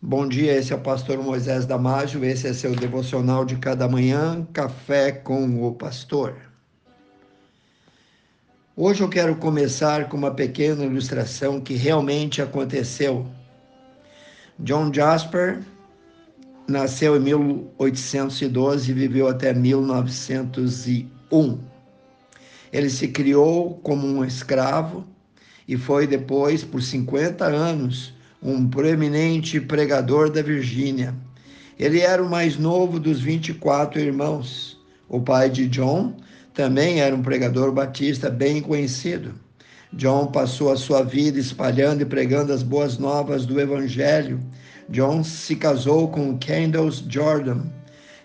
Bom dia, esse é o pastor Moisés Damásio, esse é seu devocional de cada manhã, Café com o Pastor. Hoje eu quero começar com uma pequena ilustração que realmente aconteceu. John Jasper nasceu em 1812 e viveu até 1901. Ele se criou como um escravo e foi depois, por 50 anos, um proeminente pregador da Virgínia. Ele era o mais novo dos 24 irmãos. O pai de John também era um pregador batista bem conhecido. John passou a sua vida espalhando e pregando as boas novas do Evangelho. John se casou com Candace Jordan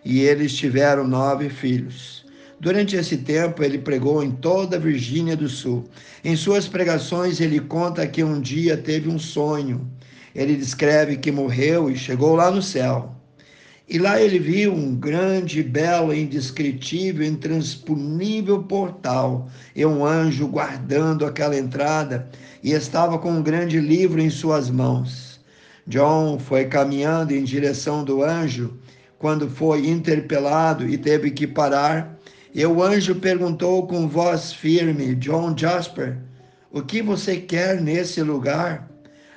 e eles tiveram nove filhos. Durante esse tempo, ele pregou em toda a Virgínia do Sul. Em suas pregações, ele conta que um dia teve um sonho ele descreve que morreu e chegou lá no céu. E lá ele viu um grande, belo, indescritível, intransponível portal e um anjo guardando aquela entrada e estava com um grande livro em suas mãos. John foi caminhando em direção do anjo quando foi interpelado e teve que parar. E o anjo perguntou com voz firme: John Jasper, o que você quer nesse lugar?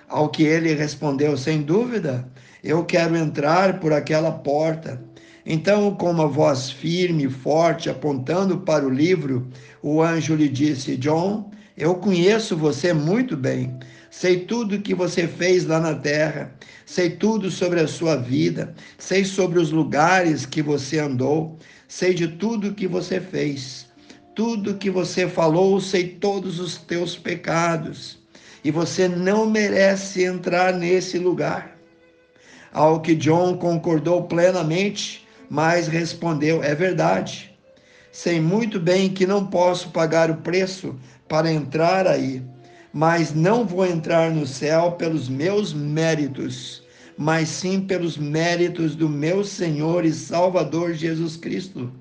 Ao que ele respondeu: Sem dúvida, eu quero entrar por aquela porta. Então, com uma voz firme e forte, apontando para o livro, o anjo lhe disse: John, eu conheço você muito bem. Sei tudo que você fez lá na terra, sei tudo sobre a sua vida, sei sobre os lugares que você andou, sei de tudo que você fez. Tudo que você falou, sei todos os teus pecados e você não merece entrar nesse lugar. Ao que John concordou plenamente, mas respondeu: É verdade. Sei muito bem que não posso pagar o preço para entrar aí, mas não vou entrar no céu pelos meus méritos, mas sim pelos méritos do meu Senhor e Salvador Jesus Cristo,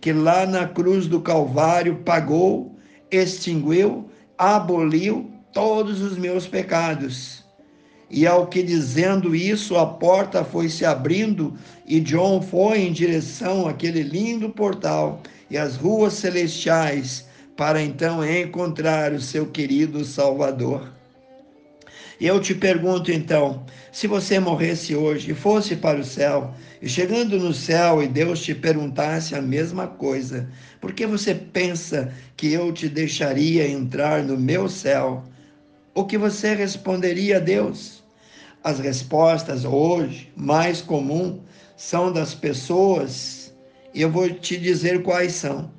que lá na cruz do Calvário pagou, extinguiu, aboliu todos os meus pecados. E ao que dizendo isso, a porta foi se abrindo e John foi em direção àquele lindo portal e às ruas celestiais para então encontrar o seu querido Salvador. Eu te pergunto então, se você morresse hoje e fosse para o céu, e chegando no céu e Deus te perguntasse a mesma coisa, por que você pensa que eu te deixaria entrar no meu céu? O que você responderia a Deus? As respostas hoje mais comum são das pessoas, e eu vou te dizer quais são.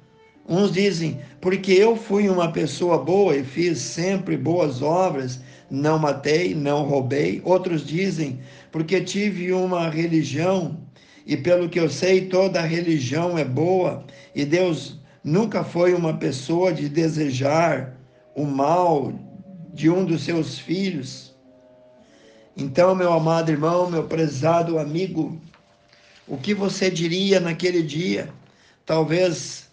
Uns dizem, porque eu fui uma pessoa boa e fiz sempre boas obras, não matei, não roubei. Outros dizem, porque tive uma religião e pelo que eu sei, toda religião é boa e Deus nunca foi uma pessoa de desejar o mal, de um dos seus filhos. Então, meu amado irmão, meu prezado amigo, o que você diria naquele dia? Talvez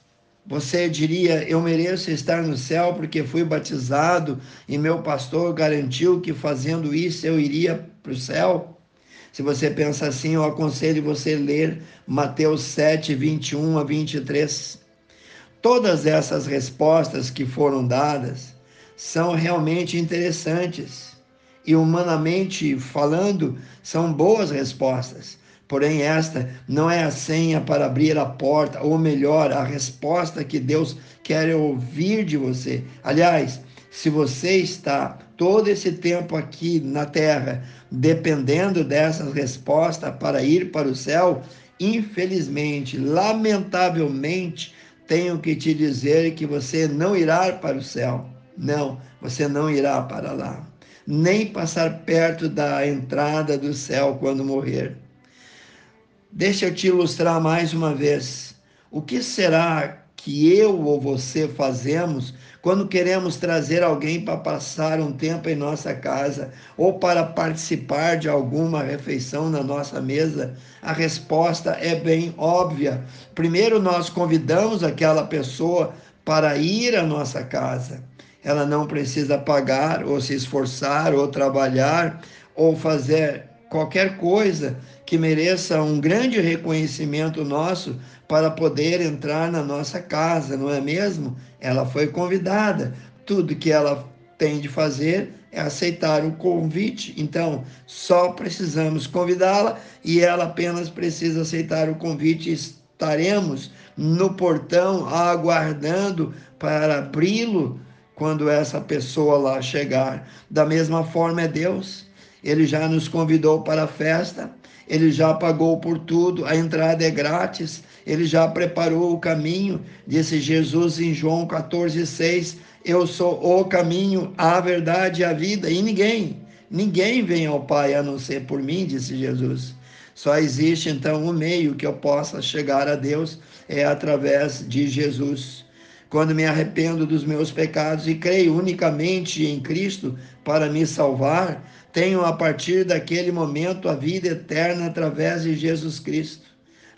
você diria: Eu mereço estar no céu porque fui batizado e meu pastor garantiu que fazendo isso eu iria para o céu. Se você pensa assim, eu aconselho você ler Mateus 7, 21 a 23. Todas essas respostas que foram dadas são realmente interessantes e, humanamente falando, são boas respostas. Porém, esta não é a senha para abrir a porta, ou melhor, a resposta que Deus quer ouvir de você. Aliás, se você está todo esse tempo aqui na terra dependendo dessas respostas para ir para o céu, infelizmente, lamentavelmente, tenho que te dizer que você não irá para o céu. Não, você não irá para lá, nem passar perto da entrada do céu quando morrer. Deixa eu te ilustrar mais uma vez. O que será que eu ou você fazemos quando queremos trazer alguém para passar um tempo em nossa casa ou para participar de alguma refeição na nossa mesa? A resposta é bem óbvia. Primeiro, nós convidamos aquela pessoa para ir à nossa casa ela não precisa pagar ou se esforçar ou trabalhar ou fazer qualquer coisa que mereça um grande reconhecimento nosso para poder entrar na nossa casa, não é mesmo? Ela foi convidada. Tudo que ela tem de fazer é aceitar o convite. Então, só precisamos convidá-la e ela apenas precisa aceitar o convite. Estaremos no portão aguardando para abri-lo quando essa pessoa lá chegar. Da mesma forma é Deus. Ele já nos convidou para a festa, ele já pagou por tudo, a entrada é grátis, ele já preparou o caminho, disse Jesus em João 14,6: Eu sou o caminho, a verdade e a vida, e ninguém, ninguém vem ao Pai a não ser por mim, disse Jesus. Só existe então um meio que eu possa chegar a Deus, é através de Jesus. Quando me arrependo dos meus pecados e creio unicamente em Cristo para me salvar, tenho a partir daquele momento a vida eterna através de Jesus Cristo.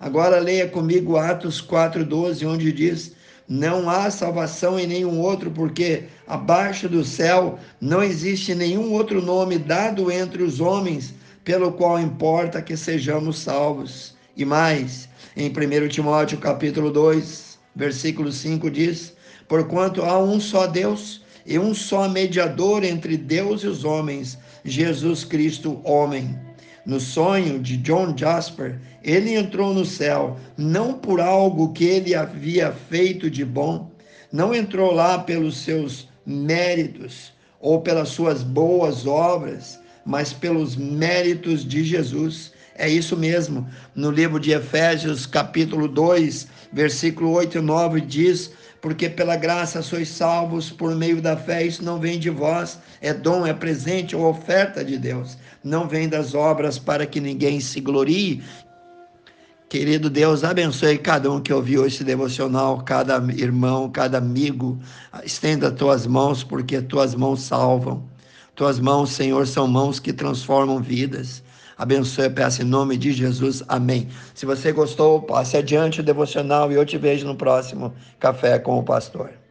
Agora leia comigo Atos 4,12, onde diz: Não há salvação em nenhum outro, porque abaixo do céu não existe nenhum outro nome dado entre os homens pelo qual importa que sejamos salvos. E mais, em 1 Timóteo capítulo 2, versículo 5 diz: Porquanto há um só Deus e um só mediador entre Deus e os homens, Jesus Cristo, homem. No sonho de John Jasper, ele entrou no céu não por algo que ele havia feito de bom, não entrou lá pelos seus méritos ou pelas suas boas obras, mas pelos méritos de Jesus. É isso mesmo. No livro de Efésios, capítulo 2, versículo 8 e 9 diz: porque pela graça sois salvos por meio da fé, isso não vem de vós, é dom, é presente ou oferta de Deus, não vem das obras para que ninguém se glorie. Querido Deus, abençoe cada um que ouviu esse devocional, cada irmão, cada amigo. Estenda tuas mãos, porque tuas mãos salvam. Tuas mãos, Senhor, são mãos que transformam vidas. Abençoe, peço em nome de Jesus. Amém. Se você gostou, passe adiante o devocional e eu te vejo no próximo Café com o Pastor.